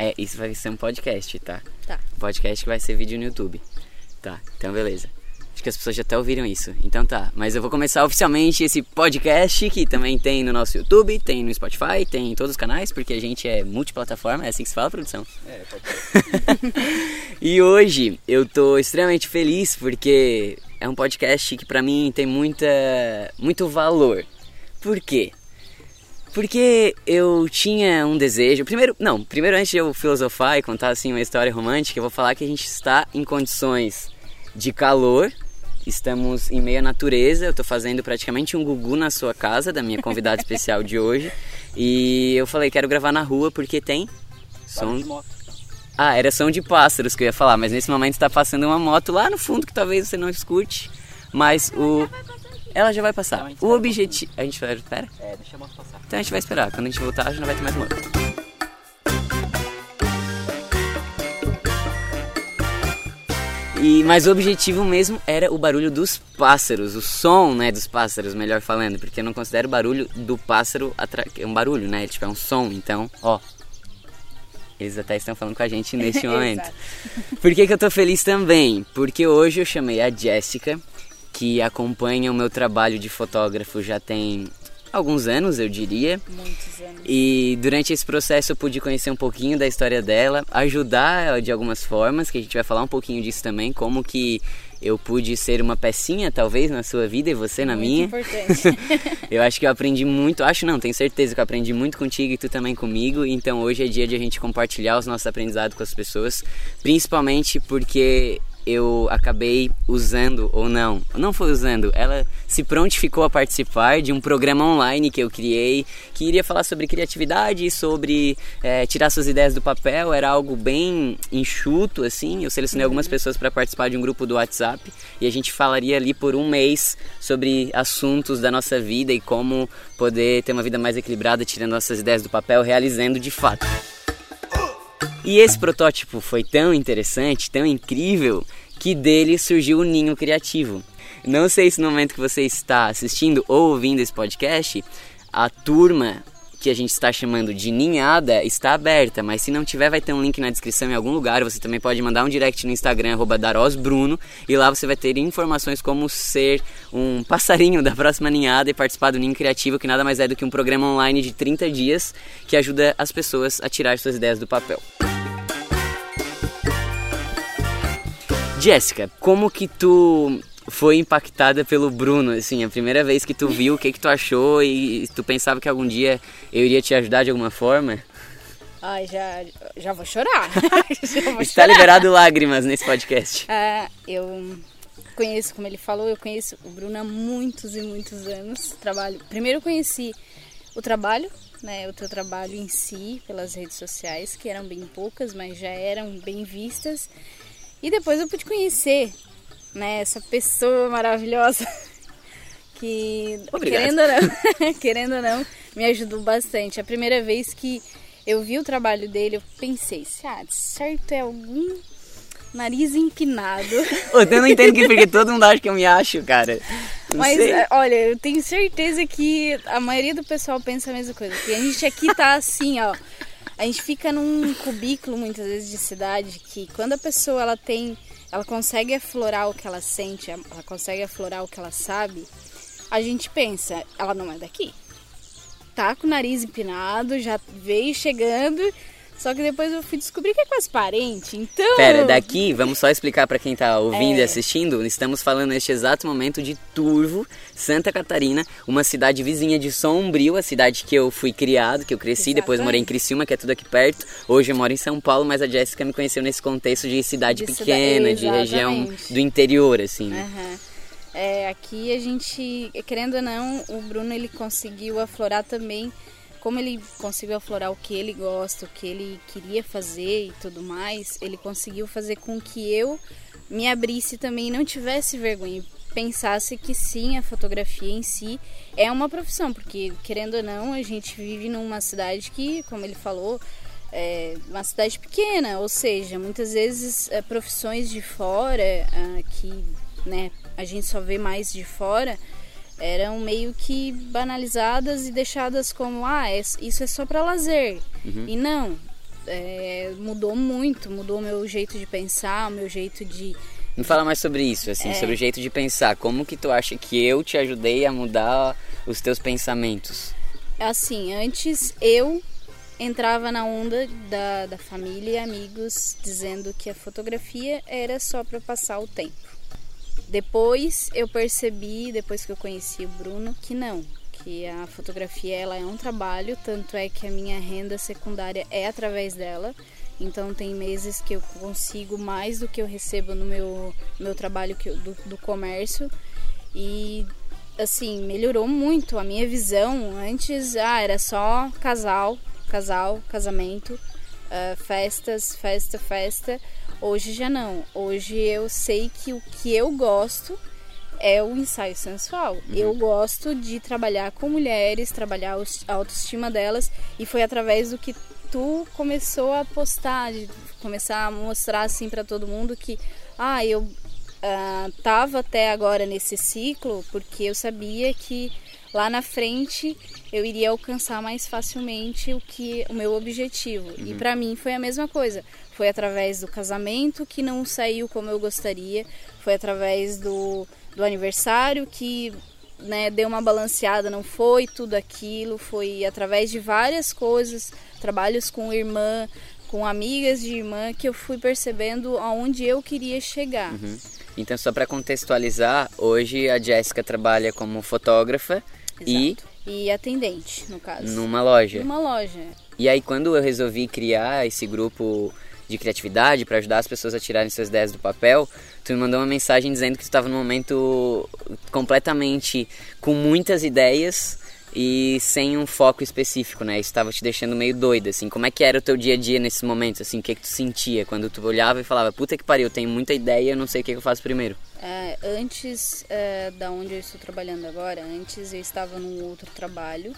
É, isso vai ser um podcast, tá? Tá. Um podcast que vai ser vídeo no YouTube. Tá, então beleza. Acho que as pessoas já até ouviram isso. Então tá. Mas eu vou começar oficialmente esse podcast que também tem no nosso YouTube, tem no Spotify, tem em todos os canais, porque a gente é multiplataforma, é assim que se fala, produção? É, pode. E hoje eu tô extremamente feliz porque é um podcast que pra mim tem muita muito valor. Por quê? Porque eu tinha um desejo. Primeiro, não, primeiro antes de eu filosofar e contar assim uma história romântica, eu vou falar que a gente está em condições de calor. Estamos em meio à natureza. Eu tô fazendo praticamente um gugu na sua casa, da minha convidada especial de hoje. E eu falei, quero gravar na rua porque tem som ah, era som de pássaros que eu ia falar, mas nesse momento está passando uma moto lá no fundo que talvez você não escute, mas o ela já vai passar. Então a gente O objetivo, a gente vai espera. É, deixa a moto passar. Então a gente vai esperar. Quando a gente voltar, já não vai ter mais moto. E, mas o objetivo mesmo era o barulho dos pássaros, o som, né, dos pássaros, melhor falando, porque eu não considero o barulho do pássaro atra... é um barulho, né? Tipo, é um som, então, ó. Eles até estão falando com a gente neste momento. Por que, que eu tô feliz também? Porque hoje eu chamei a Jéssica, que acompanha o meu trabalho de fotógrafo já tem alguns anos, eu diria. Muitos anos. E durante esse processo eu pude conhecer um pouquinho da história dela, ajudar ela de algumas formas, que a gente vai falar um pouquinho disso também, como que eu pude ser uma pecinha talvez na sua vida e você na Muito minha. importante. Eu acho que eu aprendi muito, acho não, tenho certeza que eu aprendi muito contigo e tu também comigo. Então hoje é dia de a gente compartilhar os nossos aprendizados com as pessoas, principalmente porque eu acabei usando ou não, não foi usando, ela se prontificou a participar de um programa online que eu criei que iria falar sobre criatividade, sobre eh, tirar suas ideias do papel. Era algo bem enxuto assim. Eu selecionei algumas pessoas para participar de um grupo do WhatsApp e a gente falaria ali por um mês sobre assuntos da nossa vida e como poder ter uma vida mais equilibrada, tirando nossas ideias do papel, realizando de fato. E esse protótipo foi tão interessante, tão incrível, que dele surgiu o Ninho Criativo. Não sei se no momento que você está assistindo ou ouvindo esse podcast, a turma que a gente está chamando de ninhada está aberta, mas se não tiver vai ter um link na descrição em algum lugar, você também pode mandar um direct no Instagram darosbruno e lá você vai ter informações como ser um passarinho da próxima ninhada e participar do Ninho Criativo, que nada mais é do que um programa online de 30 dias que ajuda as pessoas a tirar suas ideias do papel. Jéssica, como que tu foi impactada pelo Bruno, assim, a primeira vez que tu viu, o que que tu achou e tu pensava que algum dia eu iria te ajudar de alguma forma? Ai, já, já vou chorar. já vou Está chorar. liberado lágrimas nesse podcast. Ah, eu conheço, como ele falou, eu conheço o Bruno há muitos e muitos anos. Trabalho. Primeiro conheci o trabalho, né, o teu trabalho em si, pelas redes sociais, que eram bem poucas, mas já eram bem vistas. E depois eu pude conhecer, né, essa pessoa maravilhosa que Obrigado. querendo ou não, querendo ou não, me ajudou bastante. A primeira vez que eu vi o trabalho dele, eu pensei, se ah, de certo é algum nariz empinado. Eu não entendo que porque todo mundo acha que eu me acho, cara. Não Mas sei. é, olha, eu tenho certeza que a maioria do pessoal pensa a mesma coisa. Porque a gente aqui tá assim, ó. A gente fica num cubículo muitas vezes de cidade que quando a pessoa ela tem, ela consegue aflorar o que ela sente, ela consegue aflorar o que ela sabe, a gente pensa, ela não é daqui. Tá com o nariz empinado, já veio chegando, só que depois eu fui descobrir que é quase parente. Então, Pera, daqui, vamos só explicar pra quem tá ouvindo e É. assistindo. Estamos falando neste exato momento de Turvo, Santa Catarina, uma cidade vizinha de Sombrio, a cidade que eu fui criado, que eu cresci, depois morei em Exatamente. Criciúma, que é tudo aqui perto. Hoje eu moro em São Paulo, mas a Jéssica me conheceu nesse contexto de cidade De cida- pequena, de região Exatamente. do interior, assim. né? Aham. É, aqui a gente, querendo ou não, o Bruno ele conseguiu aflorar também, como ele conseguiu aflorar o que ele gosta, o que ele queria fazer e tudo mais, ele conseguiu fazer com que eu me abrisse também e não tivesse vergonha, pensasse que sim, a fotografia em si é uma profissão, porque querendo ou não, a gente vive numa cidade que, como ele falou, é uma cidade pequena, ou seja, muitas vezes é, profissões de fora ah, que né, a gente só vê mais de fora eram meio que banalizadas e deixadas como ah é- isso é só para lazer e não é, mudou muito, mudou o meu jeito de pensar, o meu jeito de Me fala mais sobre isso, assim, É. sobre o jeito de pensar. Como que tu acha que eu te ajudei a mudar os teus pensamentos? Assim, antes eu entrava na onda da, da família e amigos dizendo que a fotografia era só para passar o tempo. Depois eu percebi, depois que eu conheci o Bruno, que não, que a fotografia ela é um trabalho, tanto é que a minha renda secundária é através dela. Então tem meses que eu consigo mais do que eu recebo no meu, meu trabalho eu- do, do comércio e assim melhorou muito a minha visão. Antes ah, era só casal, casal, casamento, ah, festas, festa, festa. Hoje já não. Hoje eu sei que o que eu gosto é o ensaio sensual. Eu gosto de trabalhar com mulheres, trabalhar a autoestima delas e foi através do que tu começou a postar, de começar a mostrar assim para todo mundo que ah, eu ah, tava até agora nesse ciclo porque eu sabia que lá na frente eu iria alcançar mais facilmente o que o meu objetivo. E para mim foi a mesma coisa. Foi através do casamento que não saiu como eu gostaria, foi através do, do aniversário que né, deu uma balanceada, não foi tudo aquilo, foi através de várias coisas, trabalhos com irmã, com amigas de irmã, que eu fui percebendo aonde eu queria chegar. Então, só para contextualizar, hoje a Jéssica trabalha como fotógrafa e. E atendente, no caso. numa loja. Numa loja. E aí, quando eu resolvi criar esse grupo de criatividade para ajudar as pessoas a tirarem suas ideias do papel, tu me mandou uma mensagem dizendo que tu estava num momento completamente com muitas ideias e sem um foco específico, né? Isso estava te deixando meio doida, assim. Como é que era o teu dia a dia nesses momentos, assim? O que que tu sentia quando tu olhava e falava, puta que pariu, eu tenho muita ideia, eu não sei o que que eu faço primeiro. É, antes é, da onde eu estou trabalhando agora, antes eu estava num outro trabalho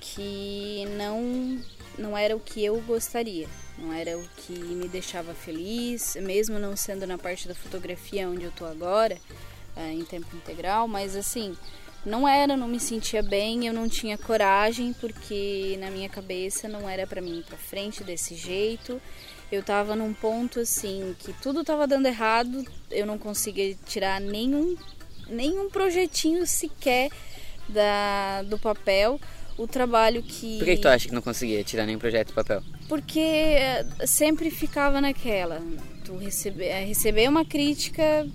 que não não era o que eu gostaria, não era o que me deixava feliz, mesmo não sendo na parte da fotografia onde eu tô agora, é, em tempo integral, mas assim, não era, não me sentia bem, eu não tinha coragem porque na minha cabeça não era para mim ir para frente desse jeito. Eu tava num ponto assim que tudo tava dando errado, eu não conseguia tirar nenhum nenhum projetinho sequer da do papel. O trabalho que Por que, que tu acha que não conseguia tirar nenhum projeto do papel? porque eh, sempre ficava naquela. Tu receber, eh, receber uma crítica,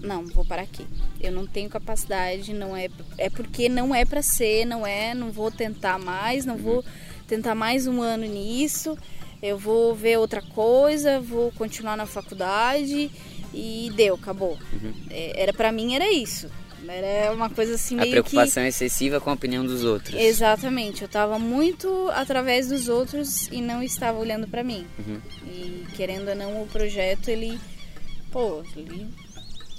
não, vou parar aqui. Eu não tenho capacidade, não é é porque não é para ser, não é, não vou tentar mais, não vou tentar mais um ano nisso. Eu vou ver outra coisa, vou continuar na faculdade e deu, acabou. Eh, Era para mim era isso. Era uma coisa assim A meio que preocupação excessiva com a opinião dos outros. Exatamente, eu tava muito através dos outros e não estava olhando pra mim. Uhum. E querendo ou não, o projeto ele, pô, ele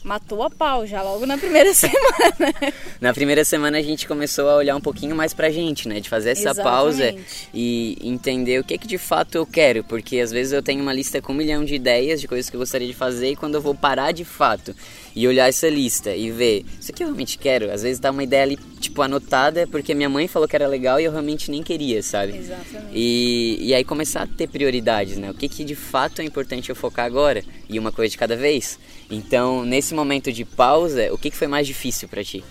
matou a pau já logo na primeira semana. Na primeira semana a gente começou a olhar um pouquinho mais pra gente, né? De fazer essa pausa Exatamente. e entender o que que de fato eu quero. Porque às vezes eu tenho uma lista com um milhão de ideias de coisas que eu gostaria de fazer e quando eu vou parar de fato e olhar essa lista e ver isso aqui eu realmente quero, às vezes tá uma ideia ali, tipo, anotada porque minha mãe falou que era legal e eu realmente nem queria, sabe? Exatamente. E, e aí começar a ter prioridades, né? O que, que de fato é importante eu focar agora e uma coisa de cada vez. Então, nesse momento de pausa, o que, que foi mais difícil pra ti?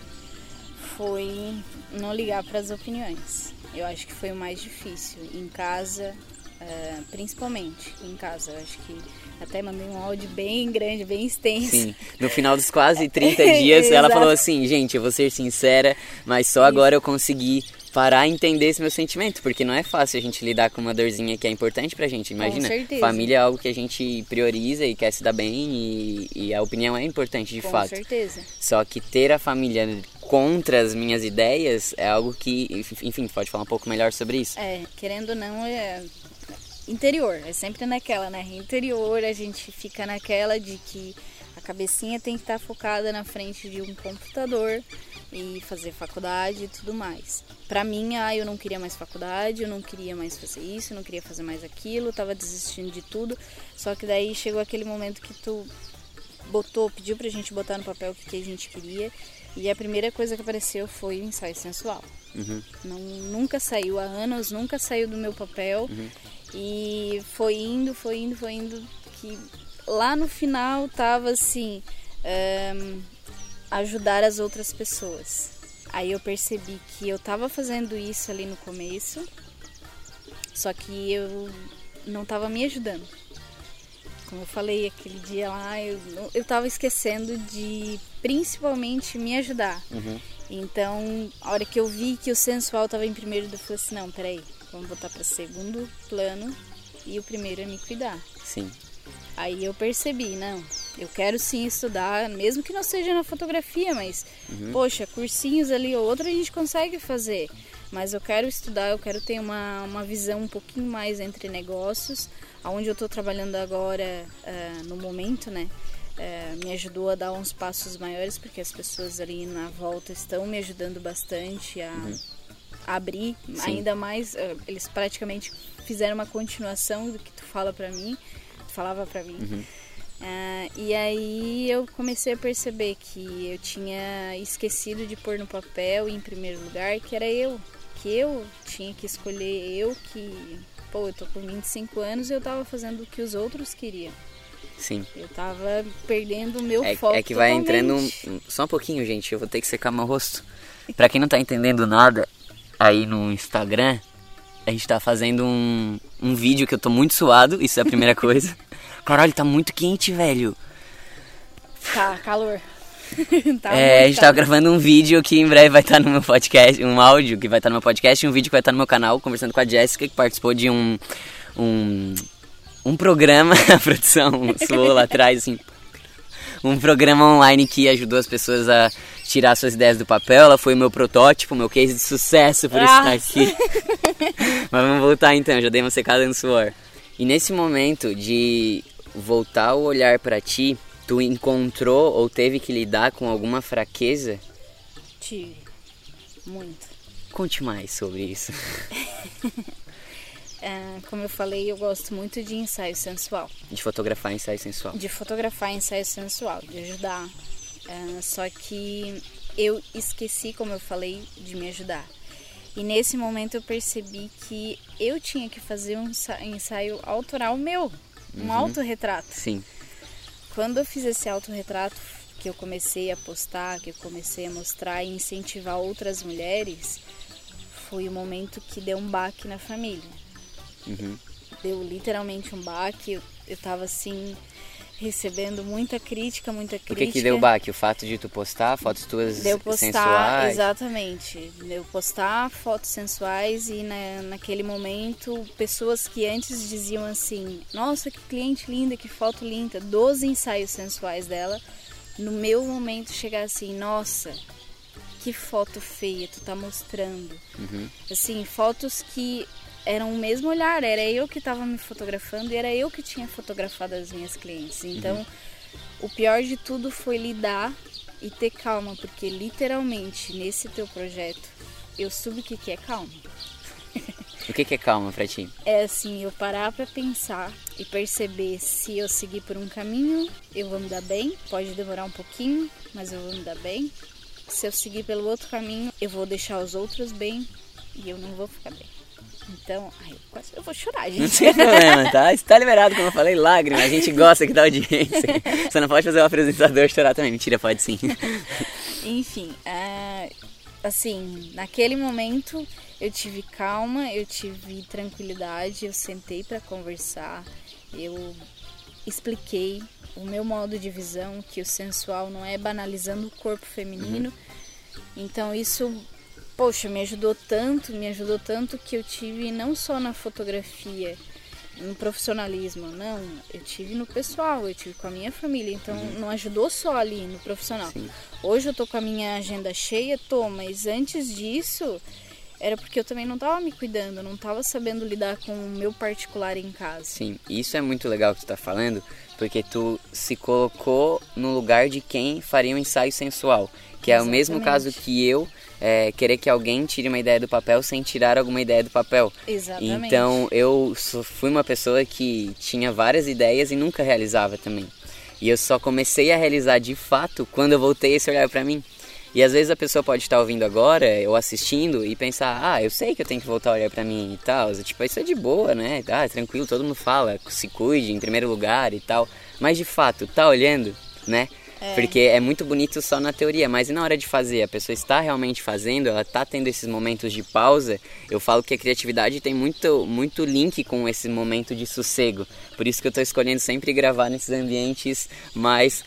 Foi não ligar para as opiniões. Eu acho que foi o mais difícil. Em casa, eh, principalmente em casa. Eu acho que até mandei um áudio bem grande, bem extenso. Sim, no final dos quase 30 dias, ela falou assim: gente, eu vou ser sincera, mas só agora eu consegui parar e entender esse meu sentimento, porque não é fácil a gente lidar com uma dorzinha que é importante pra gente. Imagina, certeza. família é algo que a gente prioriza e quer se dar bem, e, e a opinião é importante de Com fato. certeza. Só que ter a família contra as minhas ideias é algo que, enfim, pode falar um pouco melhor sobre isso. É, querendo ou não, é interior. É sempre naquela, né? Interior, a gente fica naquela de que a cabecinha tem que estar focada na frente de um computador e fazer faculdade e tudo mais. Pra mim, ah, eu não queria mais faculdade, eu não queria mais fazer isso, eu não queria fazer mais aquilo, tava desistindo de tudo. Só que daí chegou aquele momento que tu botou, pediu pra gente botar no papel o que, que a gente queria. E a primeira coisa que apareceu foi o ensaio sensual. Uhum. Não, nunca saiu há anos, nunca saiu do meu papel. E foi indo, foi indo, foi indo, que lá no final tava assim, um, ajudar as outras pessoas. Aí eu percebi que eu tava fazendo isso ali no começo, só que eu não tava me ajudando. Como eu falei aquele dia lá, eu, eu tava esquecendo de principalmente me ajudar. Uhum. Então, a hora que eu vi que o sensual tava em primeiro, eu falei assim: não, peraí, vamos botar para segundo plano e o primeiro é me cuidar. Sim. Aí eu percebi, não, eu quero sim estudar, mesmo que não seja na fotografia, mas, Uhum. poxa, cursinhos ali ou outro a gente consegue fazer. Mas eu quero estudar, eu quero ter uma, uma visão um pouquinho mais entre negócios. Aonde eu estou trabalhando agora, ah, no momento, né? Eh, me ajudou a dar uns passos maiores, porque as pessoas ali na volta estão me ajudando bastante a, a abrir Sim. ainda mais. eh, eles praticamente fizeram uma continuação do que tu fala pra mim, falava pra mim. Uhum. Ah, e aí eu comecei a perceber que eu tinha esquecido de pôr no papel em primeiro lugar que era eu, que eu tinha que escolher eu que, pô, eu tô com 25 anos e eu tava fazendo o que os outros queriam. Sim. Eu tava perdendo o meu É, foco é que vai entrando um, totalmente. um- só um pouquinho, gente. Eu vou ter que secar meu rosto. Pra quem não tá entendendo nada, aí no Instagram, a gente tá fazendo um, um vídeo que eu tô muito suado, isso é a primeira coisa. Caralho, tá muito quente, velho. Tá, calor. tá é, a gente tava calor. gravando um vídeo que em breve vai estar no meu podcast, um áudio que vai estar no meu podcast e um vídeo que vai estar no meu canal, conversando com a Jéssica, que participou de um. um. Um programa, a produção suou lá atrás, assim. Um programa online que ajudou as pessoas a tirar suas ideias do papel. Ela foi o meu protótipo, meu case de sucesso por estar Nossa. aqui. Mas vamos voltar então, já dei uma secada no suor. E nesse momento de voltar o olhar pra ti, tu encontrou ou teve que lidar com alguma fraqueza? Tive. Muito. Conte mais sobre isso. Ah, como eu falei, eu gosto muito de ensaio sensual. De fotografar ensaio sensual. de fotografar ensaio sensual, de ajudar. Ah, só que eu esqueci, como eu falei, de me ajudar. E nesse momento eu percebi que eu tinha que fazer um ensa- ensaio autoral meu, um autorretrato. Sim. Quando eu fiz esse autorretrato, que eu comecei a postar, que eu comecei a mostrar e incentivar outras mulheres, foi o momento que deu um baque na família Uhum. deu literalmente um baque. Eu, eu tava assim, recebendo muita crítica, muita O crítica. que que deu baque? O fato de tu postar fotos tuas Deu postar, sensuais? exatamente. Deu postar fotos sensuais e na, naquele momento, pessoas que antes diziam assim: Nossa, que cliente linda, que foto linda, 12 ensaios sensuais dela. No meu momento chegar assim: Nossa, que foto feia tu tá mostrando. Uhum. Assim, fotos que eram o mesmo olhar, era eu que estava me fotografando e era eu que tinha fotografado as minhas clientes. Então, o pior de tudo foi lidar e ter calma, porque literalmente nesse teu projeto eu soube o que que é calma. O que que é calma pra ti? É assim, eu parar pra pensar e perceber se eu seguir por um caminho, eu vou me dar bem, pode demorar um pouquinho, mas eu vou me dar bem. Se eu seguir pelo outro caminho, eu vou deixar os outros bem e eu não vou ficar bem. Então, ai, eu quase eu vou chorar, Não gente. tem problema, tá? Está liberado, como eu falei, lágrima. A gente gosta aqui da audiência. Você não pode fazer o apresentador chorar também. Mentira, pode sim. Enfim, ah, assim, naquele momento eu tive calma, eu tive tranquilidade, eu sentei para conversar, eu expliquei o meu modo de visão, que o sensual não é banalizando o corpo feminino. Então isso, poxa, me ajudou tanto, me ajudou tanto que eu tive não só na fotografia, no profissionalismo, não, eu tive no pessoal, eu tive com a minha família, então não ajudou só ali no profissional. Sim. Hoje eu tô com a minha agenda cheia, tô, mas antes disso era porque eu também não tava me cuidando, não tava sabendo lidar com o meu particular em casa. Sim, isso é muito legal que tu tá falando, porque tu se colocou no lugar de quem faria um ensaio sensual. Que é o mesmo Exatamente. caso que eu é, querer que alguém tire uma ideia do papel sem tirar alguma ideia do papel. Exatamente. Então eu fui uma pessoa que tinha várias ideias e nunca realizava também. E eu só comecei a realizar de fato quando eu voltei esse olhar pra mim. E às vezes a pessoa pode estar ouvindo agora ou assistindo e pensar, ah, eu sei que eu tenho que voltar a olhar pra mim e tal. Tipo, isso é de boa, né? Ah, tranquilo, todo mundo fala, se cuide em primeiro lugar e tal. Mas de fato, tá olhando, né? É. Porque é muito bonito só na teoria, mas e na hora de fazer? A pessoa está realmente fazendo, ela está tendo esses momentos de pausa. Eu falo que a criatividade tem muito, muito link com esse momento de sossego. Por isso que eu estou escolhendo sempre gravar nesses ambientes mais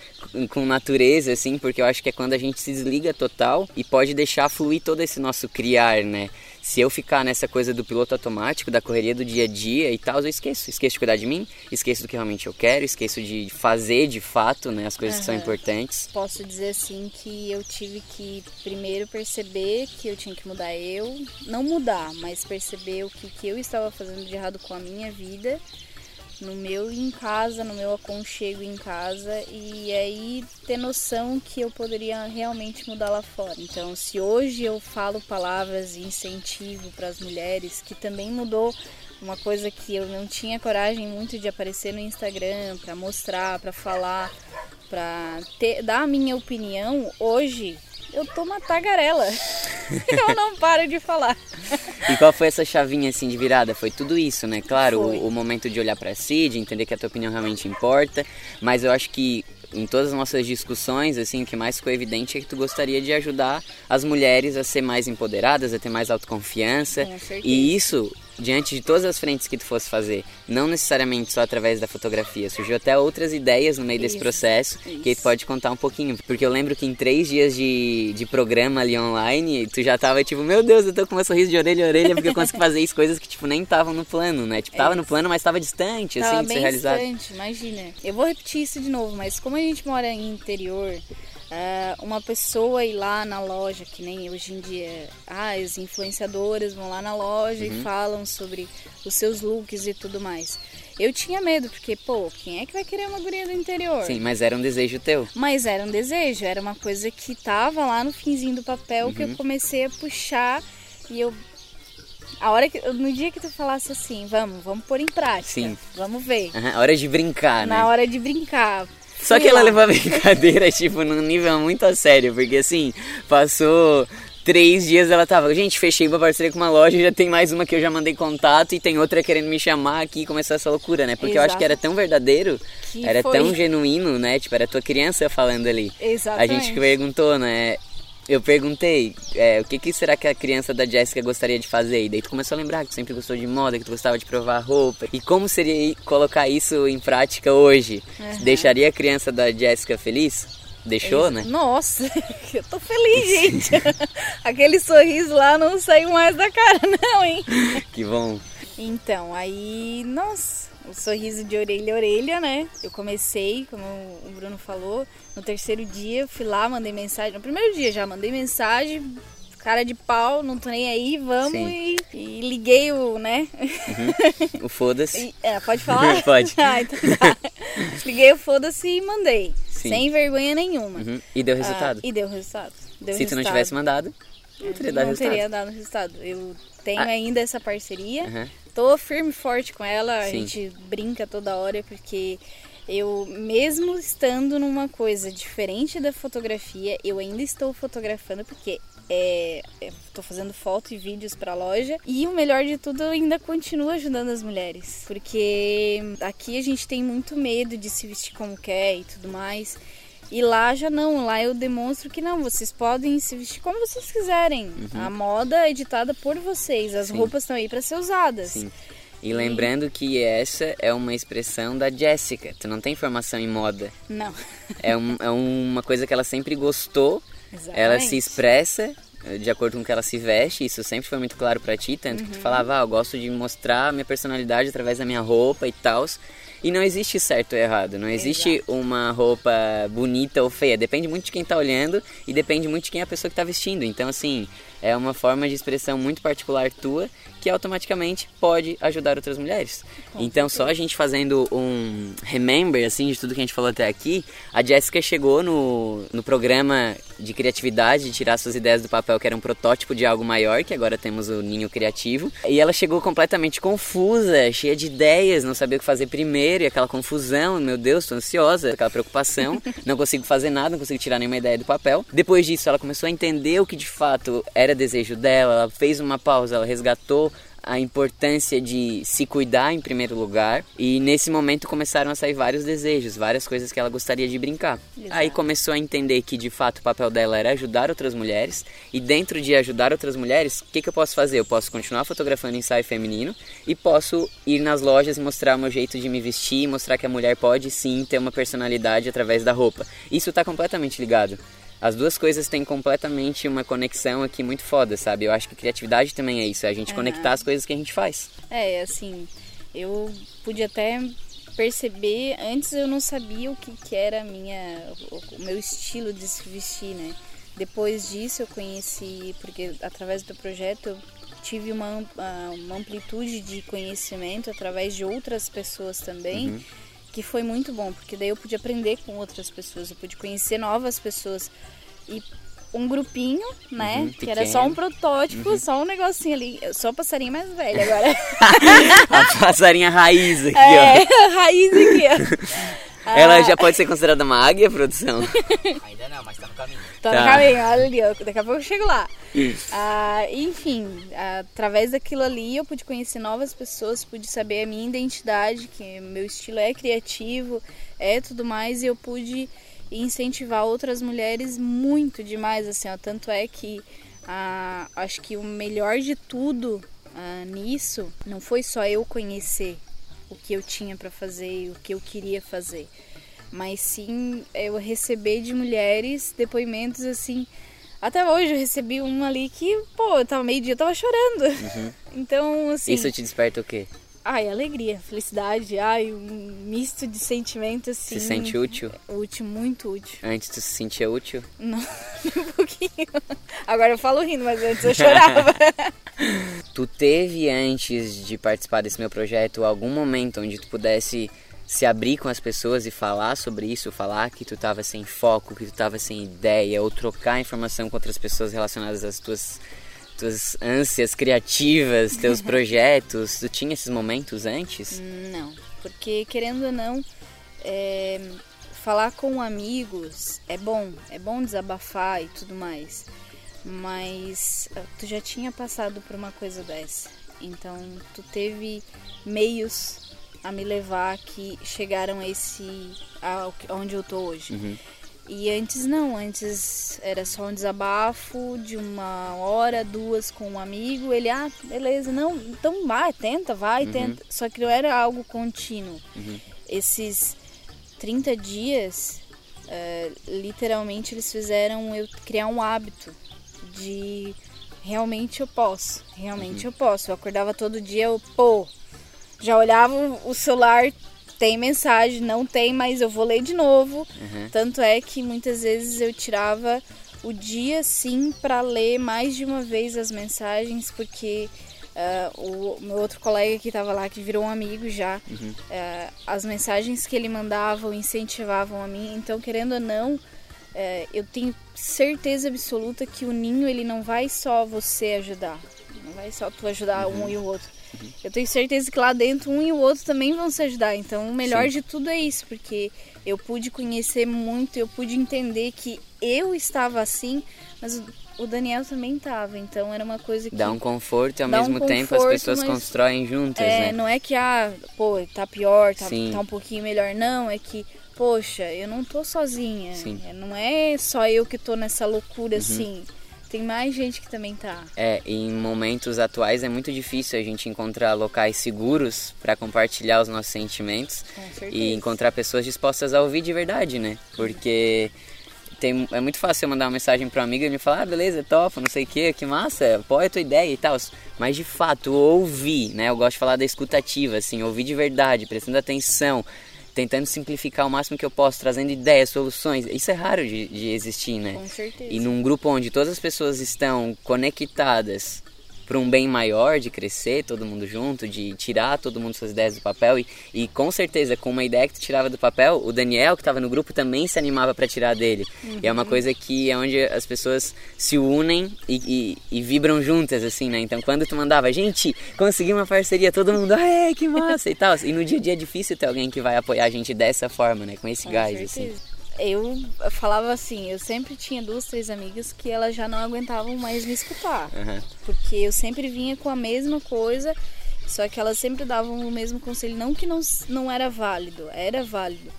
com natureza, assim, porque eu acho que é quando a gente se desliga total e pode deixar fluir todo esse nosso criar, né? Se eu ficar nessa coisa do piloto automático, da correria do dia a dia e tal, eu esqueço. Esqueço de cuidar de mim, esqueço do que realmente eu quero, esqueço de fazer de fato, né, as coisas que são importantes. Posso dizer assim que eu tive que primeiro perceber que eu tinha que mudar eu, não mudar, mas perceber o que, que eu estava fazendo de errado com a minha vida, no meu em casa, no meu aconchego em casa, e aí ter noção que eu poderia realmente mudar lá fora. Então, se hoje eu falo palavras de incentivo para as mulheres, que também mudou uma coisa que eu não tinha coragem muito de aparecer no Instagram para mostrar, para falar, para dar a minha opinião, hoje eu tô uma tagarela. eu não paro de falar. E qual foi essa chavinha assim de virada? Foi tudo isso, né? Claro, o, o momento de olhar pra si, de entender que a tua opinião realmente importa, mas eu acho que em todas as nossas discussões, assim, o que mais ficou evidente é que tu gostaria de ajudar as mulheres a ser mais empoderadas, a ter mais autoconfiança. E isso diante de todas as frentes que tu fosse fazer, não necessariamente só através da fotografia, surgiu até outras ideias no meio desse Isso, processo que aí tu isso. pode contar um pouquinho, porque eu lembro que em três dias de, de programa ali online, tu já tava tipo, meu Deus, eu tô com um sorriso de orelha a orelha porque eu consegui fazer isso, coisas que tipo nem estavam no plano, né? Tipo, tava no plano, mas tava distante, Tava assim, de ser realizado. distante, imagina. Eu vou repetir isso de novo, mas como a gente mora em interior, uma pessoa ir lá na loja, que nem hoje em dia, ah, as influenciadoras vão lá na loja Uhum. e falam sobre os seus looks e tudo mais. Eu tinha medo, porque, pô, quem é que vai querer uma guria do interior? Sim, mas era um desejo teu. Mas era um desejo, era uma coisa que tava lá no finzinho do papel que Uhum. eu comecei a puxar e eu. A hora que. No dia que tu falasse assim, vamos, vamos pôr em prática. Sim. Vamos ver. Aham, hora de brincar, né? Na hora de brincar. Só que ela levou a brincadeira, tipo, num nível muito a sério, porque assim, passou três dias ela tava, gente, fechei uma parceria com uma loja, já tem mais uma que eu já mandei contato e tem outra querendo me chamar aqui e começou essa loucura, né? Porque eu acho que era tão verdadeiro, Que era foi. tão genuíno, né? Tipo, era tua criança falando ali. A Exatamente. gente perguntou, né? Eu perguntei, é, o que, que será que a criança da Jéssica gostaria de fazer? E daí tu começou a lembrar que tu sempre gostou de moda, que tu gostava de provar roupa. E como seria colocar isso em prática hoje? Uhum. Deixaria a criança da Jéssica feliz? Deixou, né? Nossa, eu tô feliz, gente. Aquele sorriso lá não saiu mais da cara, não, hein? Que bom. Então, aí, nossa, o sorriso de orelha a orelha, né? Eu comecei, como o Bruno falou, no terceiro dia, eu fui lá, mandei mensagem. No primeiro dia já mandei mensagem, cara de pau, não tô nem aí, vamos e, e liguei o, né? O foda-se. É, pode falar? Pode. ah, então tá. Liguei o foda-se e mandei. Sim. Sem vergonha nenhuma. Uhum. E deu resultado. Ah, e deu resultado. Deu Se tu não resultado. tivesse mandado, não teria dado não resultado. teria dado resultado. Eu tenho Ah. ainda essa parceria. Aham. Tô firme e forte com ela. A Sim. gente brinca toda hora porque eu, mesmo estando numa coisa diferente da fotografia, eu ainda estou fotografando porque é, eu tô fazendo foto e vídeos pra loja. E o melhor de tudo, eu ainda continuo ajudando as mulheres. Porque aqui a gente tem muito medo de se vestir como quer e tudo mais. E lá já não, lá eu demonstro que não, vocês podem se vestir como vocês quiserem. A moda é ditada por vocês, as Sim. roupas estão aí para ser usadas. Sim. E lembrando que essa é uma expressão da Jéssica. Tu não tem formação em moda. Não. É, um- é uma coisa que ela sempre gostou. Exatamente. Ela se expressa eh, de acordo com o que ela se veste. Isso sempre foi muito claro pra ti. Tanto que tu falava, ah, eu gosto de mostrar a minha personalidade através da minha roupa e tal. E não existe certo ou errado. Não existe uma roupa bonita ou feia. Depende muito de quem tá olhando e depende muito de quem é a pessoa que tá vestindo. Então, assim, É uma forma de expressão muito particular tua que automaticamente pode ajudar outras mulheres. então, só a gente fazendo um remember assim de tudo que a gente falou até aqui, a Jéssica chegou no, no programa de criatividade, de tirar suas ideias do papel, que era um protótipo de algo maior, que agora temos o Ninho Criativo, e ela chegou completamente confusa, cheia de ideias, não sabia o que fazer primeiro, e aquela confusão, meu Deus, tô ansiosa, aquela preocupação, não consigo fazer nada, não consigo tirar nenhuma ideia do papel. Depois disso, ela começou a entender o que de fato era desejo dela, ela fez uma pausa, ela resgatou a importância de se cuidar em primeiro lugar e nesse momento começaram a sair vários desejos, várias coisas que ela gostaria de brincar. Exato. Aí começou a entender que de fato o papel dela era ajudar outras mulheres e dentro de ajudar outras mulheres, o que, que eu posso fazer? Eu posso continuar fotografando ensaio feminino e posso ir nas lojas e mostrar o meu jeito de me vestir, mostrar que a mulher pode sim ter uma personalidade através da roupa. Isso está completamente ligado as duas coisas têm completamente uma conexão aqui muito foda, sabe? Eu acho que criatividade também é isso, é a gente conectar as coisas que a gente faz. É, assim, eu pude até perceber, antes eu não sabia o que, que era minha, o meu estilo de se vestir, né? Depois disso eu conheci, porque através do projeto eu tive uma, uma amplitude de conhecimento através de outras pessoas também. Uhum que foi muito bom, porque daí eu pude aprender com outras pessoas, eu pude conhecer novas pessoas. E um grupinho, né? Uhum, que era só um protótipo, uhum. só um negocinho ali. Eu sou a passarinha mais velha agora. a passarinha raiz aqui, é, ó. raiz aqui, ó. Ela ah. já pode ser considerada uma águia, produção? Ainda não, mas tá no caminho. Tá, tá. no caminho, olha ali, ó. daqui a pouco eu chego lá. Ah, enfim, através daquilo ali eu pude conhecer novas pessoas, pude saber a minha identidade, que meu estilo é criativo, é tudo mais, e eu pude incentivar outras mulheres muito demais, assim, ó. Tanto é que ah, acho que o melhor de tudo ah, nisso não foi só eu conhecer o que eu tinha para fazer e o que eu queria fazer, mas sim eu receber de mulheres depoimentos assim. Até hoje eu recebi um ali que, pô, eu tava meio dia, eu tava chorando. Uhum. Então, assim. Isso te desperta o quê? Ai, alegria, felicidade, ai, um misto de sentimentos assim. Se sente útil? Útil, muito útil. Antes tu se sentia útil? Não, um pouquinho. Agora eu falo rindo, mas antes eu chorava. tu teve antes de participar desse meu projeto algum momento onde tu pudesse se abrir com as pessoas e falar sobre isso, falar que tu estava sem foco, que tu estava sem ideia, ou trocar informação com outras pessoas relacionadas às tuas tuas ânsias criativas, teus projetos, tu tinha esses momentos antes? Não, porque querendo ou não, é, falar com amigos é bom, é bom desabafar e tudo mais, mas ah, tu já tinha passado por uma coisa dessa, então tu teve meios a me levar que chegaram a esse a, onde eu tô hoje. Uhum. E antes não, antes era só um desabafo de uma hora, duas com um amigo. Ele, ah, beleza, não, então vai, tenta, vai, uhum. tenta. Só que não era algo contínuo. Uhum. Esses 30 dias, uh, literalmente, eles fizeram eu criar um hábito de realmente eu posso, realmente uhum. eu posso. Eu acordava todo dia, eu, pô, já olhava o celular tem mensagem, não tem, mas eu vou ler de novo. Uhum. Tanto é que muitas vezes eu tirava o dia sim para ler mais de uma vez as mensagens, porque uh, o meu outro colega que estava lá, que virou um amigo já, uhum. uh, as mensagens que ele mandava incentivavam a mim. Então, querendo ou não, uh, eu tenho certeza absoluta que o ninho ele não vai só você ajudar, não vai só tu ajudar uhum. um e o outro eu tenho certeza que lá dentro um e o outro também vão se ajudar. Então, o melhor Sim. de tudo é isso, porque eu pude conhecer muito, eu pude entender que eu estava assim, mas o Daniel também estava. Então, era uma coisa que. Dá um conforto e ao mesmo um tempo as pessoas constroem juntas, é, né? Não é que, ah, pô, tá pior, tá, tá um pouquinho melhor. Não, é que poxa, eu não tô sozinha. Sim. Não é só eu que tô nessa loucura uhum. assim tem mais gente que também tá. É, em momentos atuais é muito difícil a gente encontrar locais seguros para compartilhar os nossos sentimentos e encontrar pessoas dispostas a ouvir de verdade, né? Porque tem, é muito fácil eu mandar uma mensagem para um amigo e me falar, ah, beleza, topa, não sei o que, que massa, apoia a tua ideia e tal. Mas de fato, ouvir, né? Eu gosto de falar da escutativa, assim, ouvir de verdade, prestando atenção, tentando simplificar o máximo que eu posso, trazendo ideias, soluções. Isso é raro de, de existir, né? Com certeza. E num grupo onde todas as pessoas estão conectadas para um bem maior, de crescer todo mundo junto, de tirar todo mundo suas ideias do papel e, e com certeza com uma ideia que tu tirava do papel, o Daniel que estava no grupo também se animava para tirar dele. Uhum. E é uma coisa que é onde as pessoas se unem e, e, e, vibram juntas assim, né? Então quando tu mandava, gente, consegui uma parceria, todo mundo, ah, que massa e tal. E no dia a dia é difícil ter alguém que vai apoiar a gente dessa forma, né? Com esse com gás certeza. assim eu falava assim, eu sempre tinha duas, três amigas que elas já não aguentavam mais me escutar. Uhum. Porque eu sempre vinha com a mesma coisa, só que elas sempre davam o mesmo conselho. Não que não, não era válido, era válido.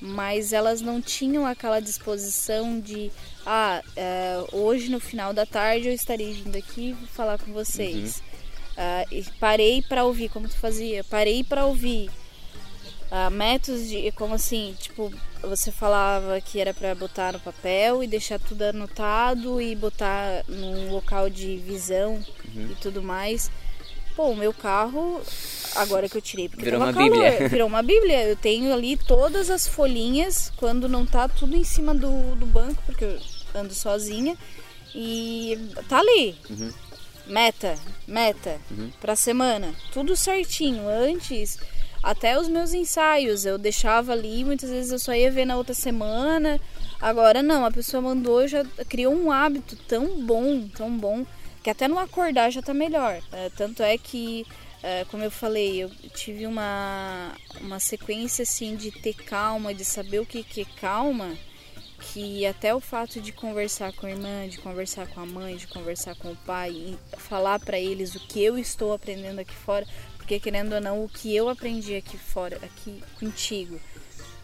Mas elas não tinham aquela disposição de, ah, é, hoje no final da tarde eu estarei vindo aqui falar com vocês. Uhum. Uh, parei para ouvir como tu fazia, parei para ouvir uh, métodos de como assim tipo você falava que era para botar no papel e deixar tudo anotado e botar num local de visão uhum. e tudo mais. Pô o meu carro agora que eu tirei porque virou uma calor, bíblia. virou uma bíblia. Eu tenho ali todas as folhinhas quando não tá tudo em cima do, do banco porque eu ando sozinha. E tá ali. Uhum. meta meta uhum. para semana. Tudo certinho. Antes até os meus ensaios eu deixava ali, muitas vezes eu só ia ver na outra semana. Agora não, a pessoa mandou, já criou um hábito tão bom, tão bom, que até no acordar já tá melhor. É, tanto é que, é, como eu falei, eu tive uma, uma sequência assim de ter calma, de saber o que, que é calma, que até o fato de conversar com a irmã, de conversar com a mãe, de conversar com o pai, falar para eles o que eu estou aprendendo aqui fora, porque querendo ou não, o que eu aprendi aqui fora, aqui contigo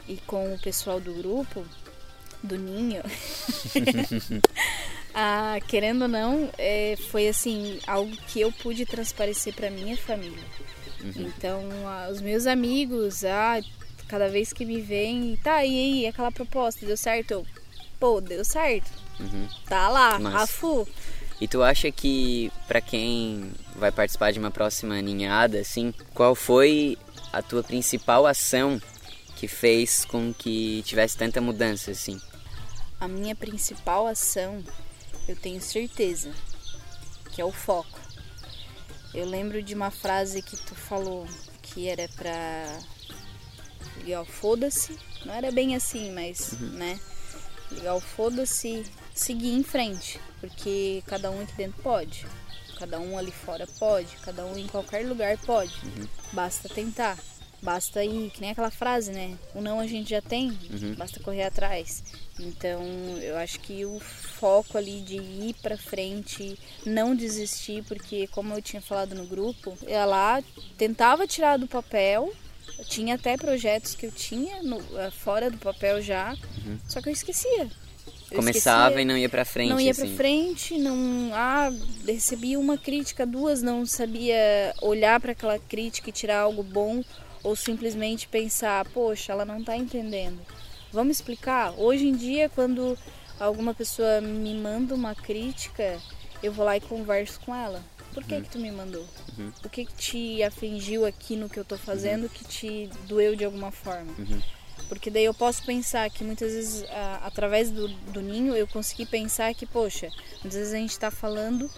e com o pessoal do grupo, do Ninho, ah, querendo ou não, é, foi assim, algo que eu pude transparecer para minha família. Uhum. Então, ah, os meus amigos, ah, cada vez que me veem, tá, e aí, aquela proposta, deu certo? Eu, pô, deu certo. Uhum. Tá lá, Mas- Rafu. E tu acha que para quem vai participar de uma próxima ninhada, assim, qual foi a tua principal ação que fez com que tivesse tanta mudança, assim? A minha principal ação, eu tenho certeza, que é o foco. Eu lembro de uma frase que tu falou que era pra ligar o foda-se. Não era bem assim, mas, né? Ligar o foda-se, seguir em frente, porque cada um aqui dentro pode. Cada um ali fora pode, cada um em qualquer lugar pode. Basta tentar. Basta ir, que nem aquela frase, né? O não a gente já tem, Uhum. basta correr atrás. Então, eu acho que o foco ali de ir pra frente, não desistir, porque como eu tinha falado no grupo, lá, tentava tirar do papel, tinha até projetos que eu tinha no- eh, fora do papel já, só que eu esquecia. Começava esquecia e não ia pra frente, não ia assim. pra frente, não, ah, recebi uma crítica, duas, não sabia olhar para aquela crítica e tirar algo bom ou simplesmente pensar, poxa, ela não tá entendendo. Vamos explicar? Hoje em dia, quando alguma pessoa me manda uma crítica, eu vou lá e converso com ela. Por que que tu me mandou? Uhum. O que que te afligiu aqui no que eu tô fazendo que te doeu de alguma forma? Uhum. Porque daí eu posso pensar que muitas vezes, a- através do, do ninho, eu consegui pensar que, poxa, muitas vezes a gente está falando,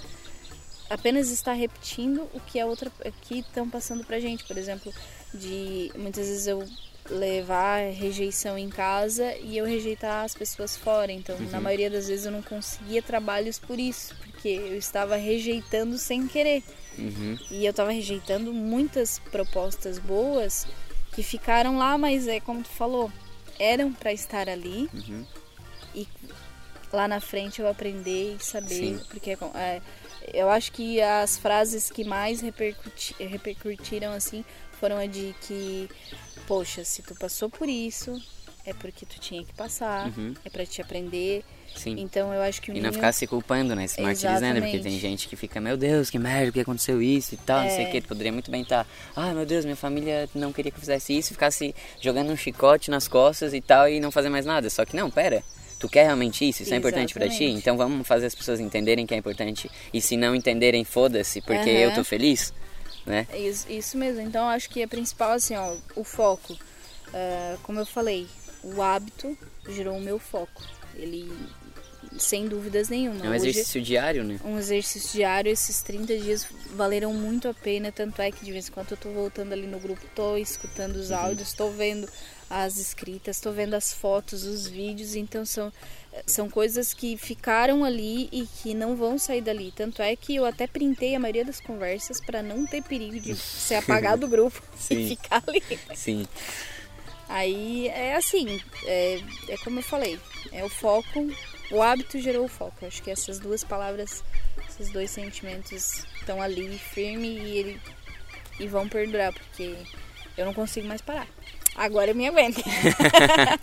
apenas está repetindo o que a outra que estão passando pra gente. Por exemplo, de muitas vezes eu levar rejeição em casa e eu rejeitar as pessoas fora. Então, na maioria das vezes eu não conseguia trabalhos por isso, porque eu estava rejeitando sem querer. Uhum. E eu tava rejeitando muitas propostas boas que ficaram lá, mas é como tu falou, eram para estar ali Uhum. e lá na frente eu aprender e saber, Sim. porque é, eu acho que as frases que mais repercuti, repercutiram assim foram a de que, poxa, se tu passou por isso, é porque tu tinha que passar, Uhum. é para te aprender. Sim. Então eu acho que o E não ninho- ficar se culpando, né? Se martirizando, porque tem Exatamente. gente que fica, meu Deus, que merda, que aconteceu isso e tal, não sei o É. que. Tu poderia muito bem estar, ah, meu Deus, minha família não queria que eu fizesse isso, ficasse jogando um chicote nas costas e tal, e não fazer mais nada. Só que não, pera. Tu quer realmente isso? Isso é importante pra ti? Exatamente. Então vamos fazer as pessoas entenderem que é importante. E se não entenderem, foda-se, porque eu tô feliz, né? É Isso, isso mesmo. Então, acho que é principal, assim, ó, o foco. Uh, como eu falei, o hábito gerou o meu foco. Ele, sem dúvidas nenhuma. É um exercício Hoje, diário, né? Um exercício diário. Esses 30 dias valeram muito a pena. Tanto é que de vez em quando eu tô voltando ali no grupo, tô escutando os uhum. áudios, tô vendo as escritas, tô vendo as fotos, os vídeos. Então são, são coisas que ficaram ali e que não vão sair dali. Tanto é que eu até printei a maioria das conversas para não ter perigo de ser apagado do grupo e ficar ali. Sim. Aí é assim, é, é como eu falei, é o foco, o hábito gerou o foco. Eu acho que essas duas palavras, esses dois sentimentos estão ali firme e, ele, e vão perdurar, porque eu não consigo mais parar. Agora eu me aguento.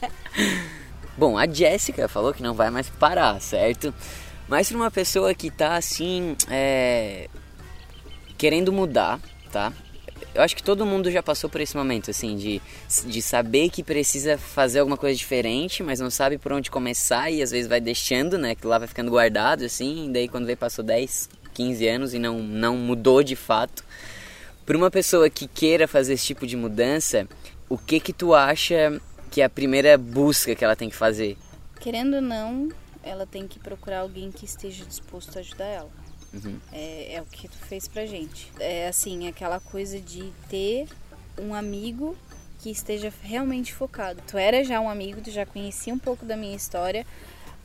Bom, a Jéssica falou que não vai mais parar, certo? Mas para uma pessoa que tá assim, é, querendo mudar, tá? Eu acho que todo mundo já passou por esse momento, assim, de, de saber que precisa fazer alguma coisa diferente, mas não sabe por onde começar e às vezes vai deixando, né? Que lá vai ficando guardado, assim, e daí quando vê passou 10, 15 anos e não, não mudou de fato. Para uma pessoa que queira fazer esse tipo de mudança, o que que tu acha que é a primeira busca que ela tem que fazer? Querendo ou não, ela tem que procurar alguém que esteja disposto a ajudar ela. Uhum. É, é, o que tu fez pra gente. É assim, aquela coisa de ter um amigo que esteja realmente focado. Tu era já um amigo, tu já conhecia um pouco da minha história,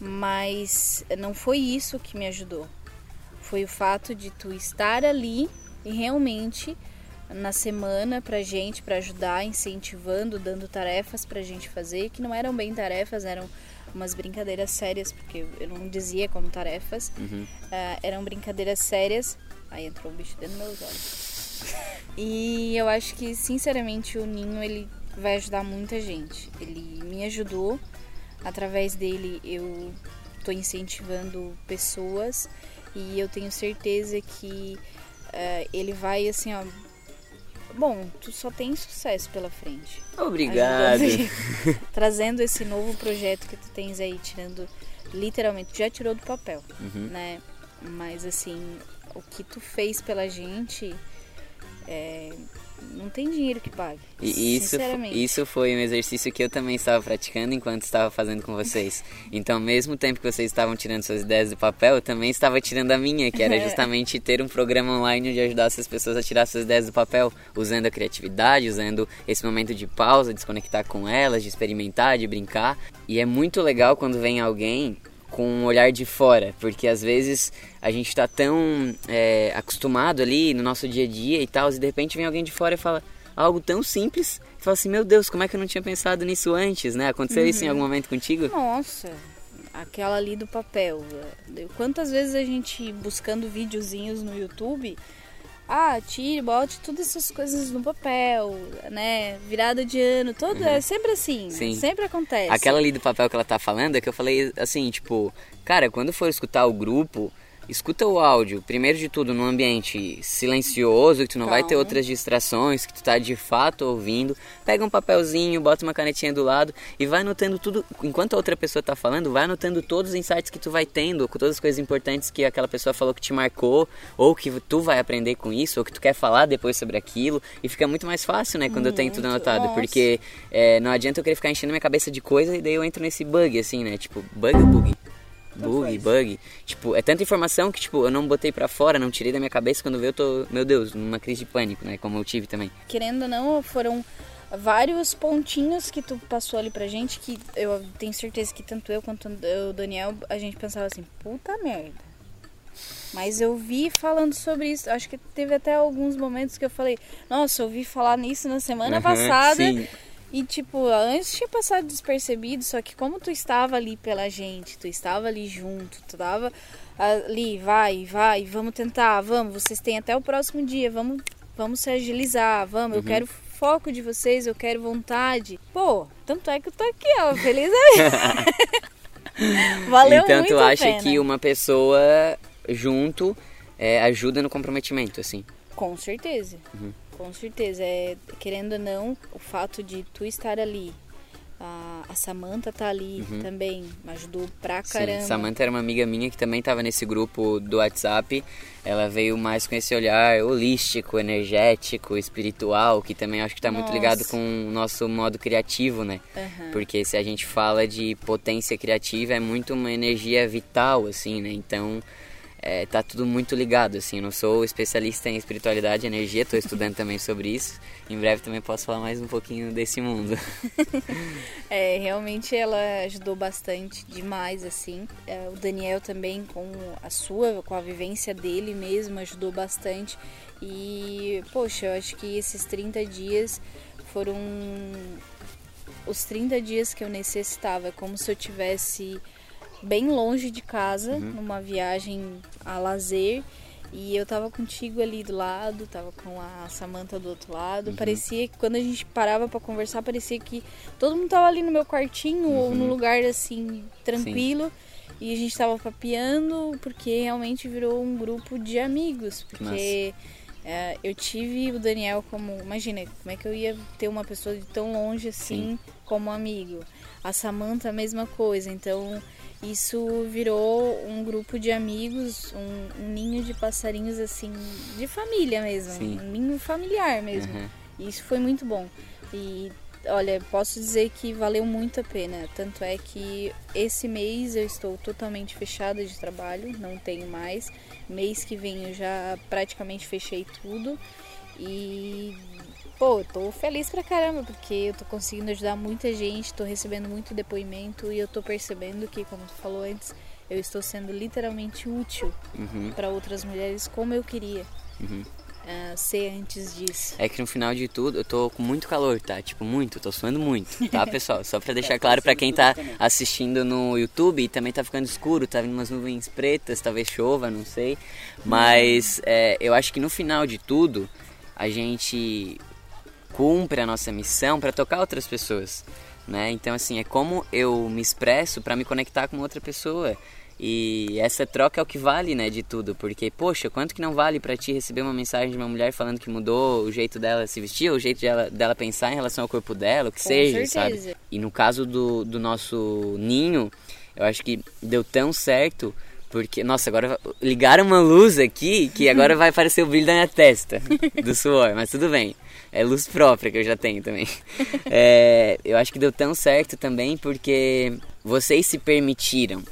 mas não foi isso que me ajudou. Foi o fato de tu estar ali e realmente na semana pra gente, para ajudar, incentivando, dando tarefas pra gente fazer, que não eram bem tarefas, eram umas brincadeiras sérias, porque eu não dizia como tarefas, uhum. uh, eram brincadeiras sérias. Aí entrou um bicho dentro dos meus olhos. e eu acho que, sinceramente, o Ninho ele vai ajudar muita gente. Ele me ajudou, através dele eu estou incentivando pessoas e eu tenho certeza que uh, ele vai assim ó Bom, tu só tem sucesso pela frente. Obrigado. trazendo esse novo projeto que tu tens aí, tirando literalmente, já tirou do papel, uhum. né? Mas assim, o que tu fez pela gente é, não tem dinheiro que pague. E isso, isso foi um exercício que eu também estava praticando enquanto estava fazendo com vocês. Então, mesmo tempo que vocês estavam tirando suas ideias do papel, eu também estava tirando a minha, que era justamente ter um programa online onde ajudasse as pessoas a tirar suas ideias do papel, usando a criatividade, usando esse momento de pausa, de desconectar com elas, de experimentar, de brincar. E é muito legal quando vem alguém com um olhar de fora, porque às vezes a gente está tão é, acostumado ali no nosso dia a dia e tal, e de repente vem alguém de fora e fala algo tão simples, e fala assim, meu Deus, como é que eu não tinha pensado nisso antes, né? Aconteceu uhum. isso em algum momento contigo? Nossa, aquela ali do papel. Quantas vezes a gente buscando videozinhos no YouTube ah, tire, bote todas essas coisas no papel, né? Virada de ano, todo uhum. é sempre assim, Sim. sempre acontece. Aquela ali do papel que ela tá falando é que eu falei assim, tipo, cara, quando for escutar o grupo, escuta o áudio, primeiro de tudo, num ambiente silencioso, que tu não Calma. vai ter outras distrações, que tu tá de fato ouvindo. Pega um papelzinho, bota uma canetinha do lado e vai anotando tudo. Enquanto a outra pessoa tá falando, vai anotando todos os insights que tu vai tendo, com todas as coisas importantes que aquela pessoa falou que te marcou, ou que tu vai aprender com isso, ou que tu quer falar depois sobre aquilo. E fica muito mais fácil, né, quando muito, eu tenho tudo anotado. Nossa. Porque é, não adianta eu querer ficar enchendo minha cabeça de coisa e daí eu entro nesse bug, assim, né? Tipo, bug bug? Bug, bug. Tipo, é tanta informação que, tipo, eu não botei para fora, não tirei da minha cabeça. Quando veio, eu tô, meu Deus, numa crise de pânico, né? Como eu tive também. Querendo ou não, foram vários pontinhos que tu passou ali pra gente que eu tenho certeza que tanto eu quanto o Daniel, a gente pensava assim, puta merda. Mas eu vi falando sobre isso. Acho que teve até alguns momentos que eu falei, nossa, eu ouvi falar nisso na semana uhum, passada. Sim. E tipo, antes tinha passado despercebido, só que como tu estava ali pela gente, tu estava ali junto, tu estava ali, vai, vai, vamos tentar, vamos, vocês têm até o próximo dia, vamos, vamos se agilizar, vamos, uhum. eu quero foco de vocês, eu quero vontade. Pô, tanto é que eu tô aqui, ó, feliz aí. Valeu então, muito tu acha pena. que uma pessoa junto é, ajuda no comprometimento, assim? Com certeza. Uhum. Com certeza. É, querendo ou não, o fato de tu estar ali A, a Samantha tá ali também, me ajudou pra caramba. Sim, Samantha era uma amiga minha que também estava nesse grupo do WhatsApp. Ela veio mais com esse olhar holístico, energético, espiritual, que também acho que está muito Nossa. ligado com o nosso modo criativo, né? Aham. Porque se a gente fala de potência criativa, é muito uma energia vital, assim, né? Então, é, tá tudo muito ligado, assim. Não sou especialista em espiritualidade e energia, estou estudando também sobre isso. Em breve também posso falar mais um pouquinho desse mundo. É, realmente ela ajudou bastante, demais, assim. É, o Daniel também, com a sua, com a vivência dele mesmo, ajudou bastante. E, poxa, eu acho que esses 30 dias foram os 30 dias que eu necessitava. Como se eu tivesse bem longe de casa, numa viagem a lazer. E eu tava contigo ali do lado, tava com a Samantha do outro lado. Parecia que quando a gente parava pra conversar, parecia que todo mundo tava ali no meu quartinho ou num lugar assim, tranquilo. E a gente tava papeando porque realmente virou um grupo de amigos. Porque é, eu tive o Daniel como. Imagina, como é que eu ia ter uma pessoa de tão longe assim como amigo? A Samantha, a mesma coisa. Então, isso virou um grupo de amigos, um, um ninho de passarinhos assim, de família mesmo. Sim. Um ninho familiar mesmo. Uhum. E isso foi muito bom. E olha, posso dizer que valeu muito a pena. Tanto é que esse mês eu estou totalmente fechada de trabalho, não tenho mais. Mês que vem eu já praticamente fechei tudo. E pô, eu tô feliz pra caramba, porque eu tô conseguindo ajudar muita gente, tô recebendo muito depoimento e eu tô percebendo que, como tu falou antes, eu estou sendo literalmente útil Uhum. pra outras mulheres como eu queria Uhum. Ah, ser antes disso. É que no final de tudo eu tô com muito calor, tá? Tipo, muito, tô suando muito, tá, pessoal? Só pra deixar claro pra quem tá assistindo no YouTube e também tá ficando escuro, tá vindo umas nuvens pretas, talvez chova, não sei. Mas é, eu acho que no final de tudo a gente cumpre a nossa missão pra tocar outras pessoas, né? Então assim, é como eu me expresso pra me conectar com outra pessoa. E essa troca é o que vale, né, de tudo, porque poxa, quanto que não vale pra ti receber uma mensagem de uma mulher falando que mudou o jeito dela se vestir, o jeito dela, dela pensar em relação ao corpo dela, o que Com seja, certeza. sabe? E no caso do, do nosso ninho, eu acho que deu tão certo porque, nossa, agora ligaram uma luz aqui que agora vai aparecer o brilho da minha testa, do suor, mas tudo bem. É luz própria que eu já tenho também. É, eu acho que deu tão certo também porque vocês se permitiram,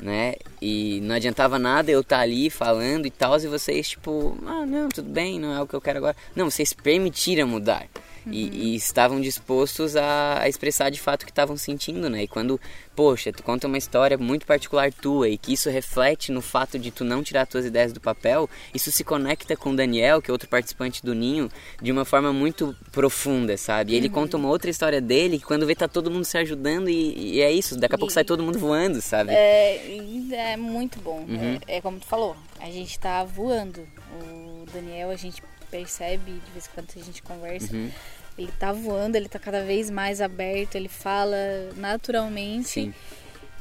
né? E não adiantava nada eu estar ali falando e tal, e vocês, tipo, ah, não, tudo bem, não é o que eu quero agora. Não, vocês permitiram mudar. E, e estavam dispostos a, a expressar de fato o que estavam sentindo, né? E quando, poxa, tu conta uma história muito particular tua e que isso reflete no fato de tu não tirar tuas ideias do papel, isso se conecta com o Daniel, que é outro participante do Ninho, de uma forma muito profunda, sabe? E ele conta uma outra história dele que quando vê tá todo mundo se ajudando e, e é isso, daqui a pouco E- sai todo mundo voando, sabe? É, é muito bom. Uhum. É, é como tu falou, a gente tá voando. O Daniel, a gente percebe, de vez em quando a gente conversa, Uhum. Ele tá voando, ele tá cada vez mais aberto, ele fala naturalmente. Sim.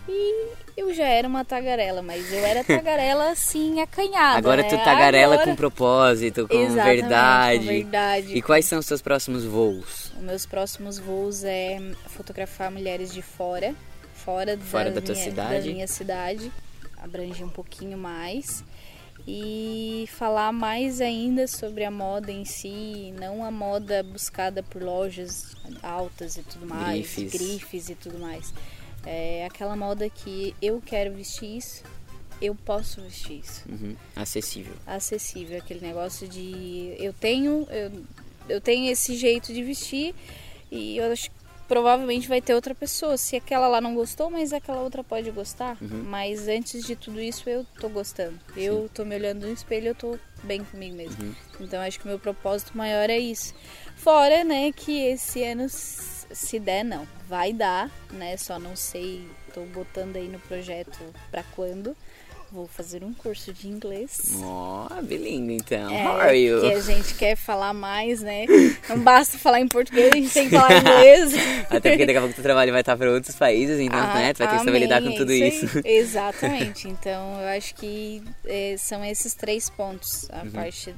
E eu já era uma tagarela, mas eu era tagarela assim, acanhada. Agora né? tu tagarela Agora- com propósito, com Exatamente, verdade. com verdade. E quais são os seus próximos voos? Os meus próximos voos é fotografar mulheres de fora, fora, Fora da tua minha, cidade. da minha cidade, abrange um pouquinho mais e falar mais ainda sobre a moda em si, não a moda buscada por lojas altas e tudo mais, Grifes. grifes e tudo mais. É aquela moda que eu quero vestir isso, eu posso vestir isso Uhum. Acessível. acessível, aquele negócio de eu tenho eu, eu tenho esse jeito de vestir e eu acho que provavelmente vai ter outra pessoa. Se aquela lá não gostou, mas aquela outra pode gostar. Mas antes de tudo isso eu tô gostando. Eu tô me olhando no espelho, eu tô bem comigo mesmo. Então acho que o meu propósito maior é isso. Fora, né, que esse ano se der não, vai dar, né? Só não sei, tô botando aí no projeto pra quando. Vou fazer um curso de inglês. Ó, bilíngue então. É, How are you? que a gente quer falar mais, né? Não basta falar em português, a gente tem que falar inglês. Até porque daqui a pouco o trabalho vai estar para outros países, então Ah, né, tu vai ter que saber lidar com tudo isso. aí. Exatamente. Então, eu acho que é, são esses três pontos. A parte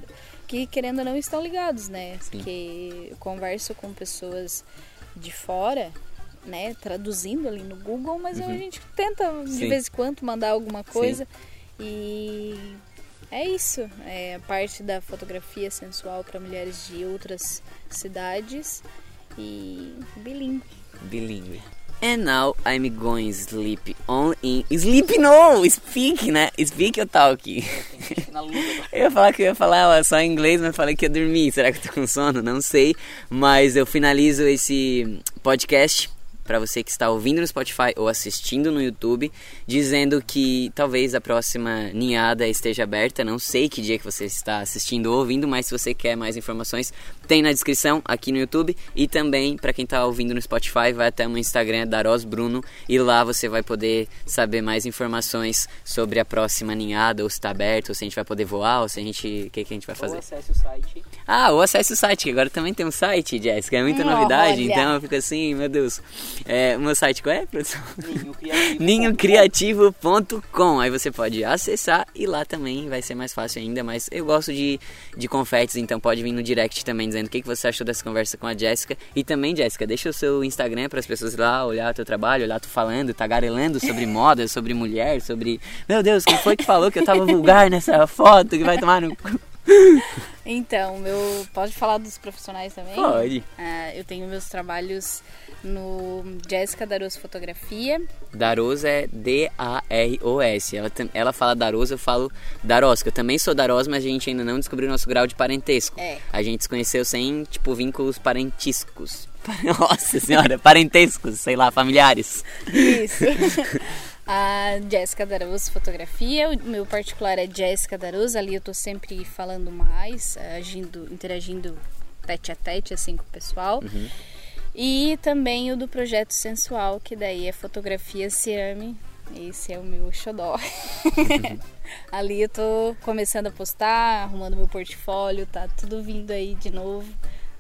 que, querendo ou não, estão ligados, né? Sim. Porque eu converso com pessoas de fora né, traduzindo ali no Google, mas a gente tenta de Sim. vez em quando mandar alguma coisa. E é isso. É a parte da fotografia sensual para mulheres de outras cidades e bilingue. Bilingue. And now I'm going sleep on in sleep no speak né speak ou talk eu ia falar que eu ia falar só em inglês mas falei que ia dormir será que eu tô com sono não sei mas eu finalizo esse podcast para você que está ouvindo no Spotify ou assistindo no YouTube, dizendo que talvez a próxima ninhada esteja aberta. Não sei que dia que você está assistindo ou ouvindo, mas se você quer mais informações, tem na descrição aqui no YouTube e também para quem está ouvindo no Spotify, vai até o meu Instagram Daros Bruno e lá você vai poder saber mais informações sobre a próxima ninhada, ou se está aberto, ou se a gente vai poder voar, ou se a gente, o que, que a gente vai fazer. Ou acesse o site. Ah, ou acesse o site, que agora também tem um site, Jéssica, é muita Hum, novidade, olha. então eu fico assim, meu Deus. É, o meu site qual é, produção? Ninho Criativo. ninhocriativo.com. Aí você pode acessar e lá também vai ser mais fácil ainda, mas eu gosto de, de confetes, então pode vir no direct também dizendo o que, que você achou dessa conversa com a Jéssica. E também, Jéssica, deixa o seu Instagram para as pessoas ir lá olhar o teu trabalho, olhar tu falando, tagarelando sobre moda, sobre mulher, sobre. Meu Deus, quem foi que falou que eu tava vulgar nessa foto que vai tomar no. Então, meu, pode falar dos profissionais também? Pode. Ah, eu tenho meus trabalhos no Jéssica Daros Fotografia. Daros é D-A-R-O-S. Ela, ela fala Daros, eu falo Daros. que Eu também sou Daros, mas a gente ainda não descobriu nosso grau de parentesco. É. A gente se conheceu sem, tipo, vínculos parentísticos. Nossa senhora, parentescos, sei lá, familiares. Isso. A Jéssica Darus Fotografia, o meu particular é Jéssica Darus, ali eu tô sempre falando mais, agindo, interagindo tete a tete assim com o pessoal. E também o do projeto sensual, que daí é fotografia Ciame. Esse é o meu xodó. ali eu tô começando a postar, arrumando meu portfólio, tá tudo vindo aí de novo.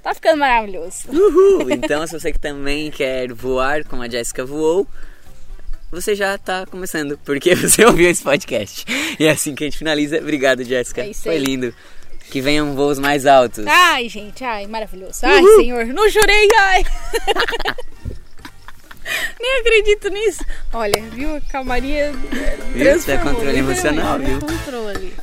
Tá ficando maravilhoso. Uhul! Então, se você que também quer voar como a Jéssica voou, você já tá começando, porque você ouviu esse podcast. E é assim que a gente finaliza. Obrigado, Jéssica. É Foi lindo. Que venham voos mais altos. Ai, gente, ai, maravilhoso. Ai, senhor, não jurei, ai. Nem acredito nisso. Olha, viu? A calmaria Viu? Isso é controle literalmente, emocional, é viu? Controle.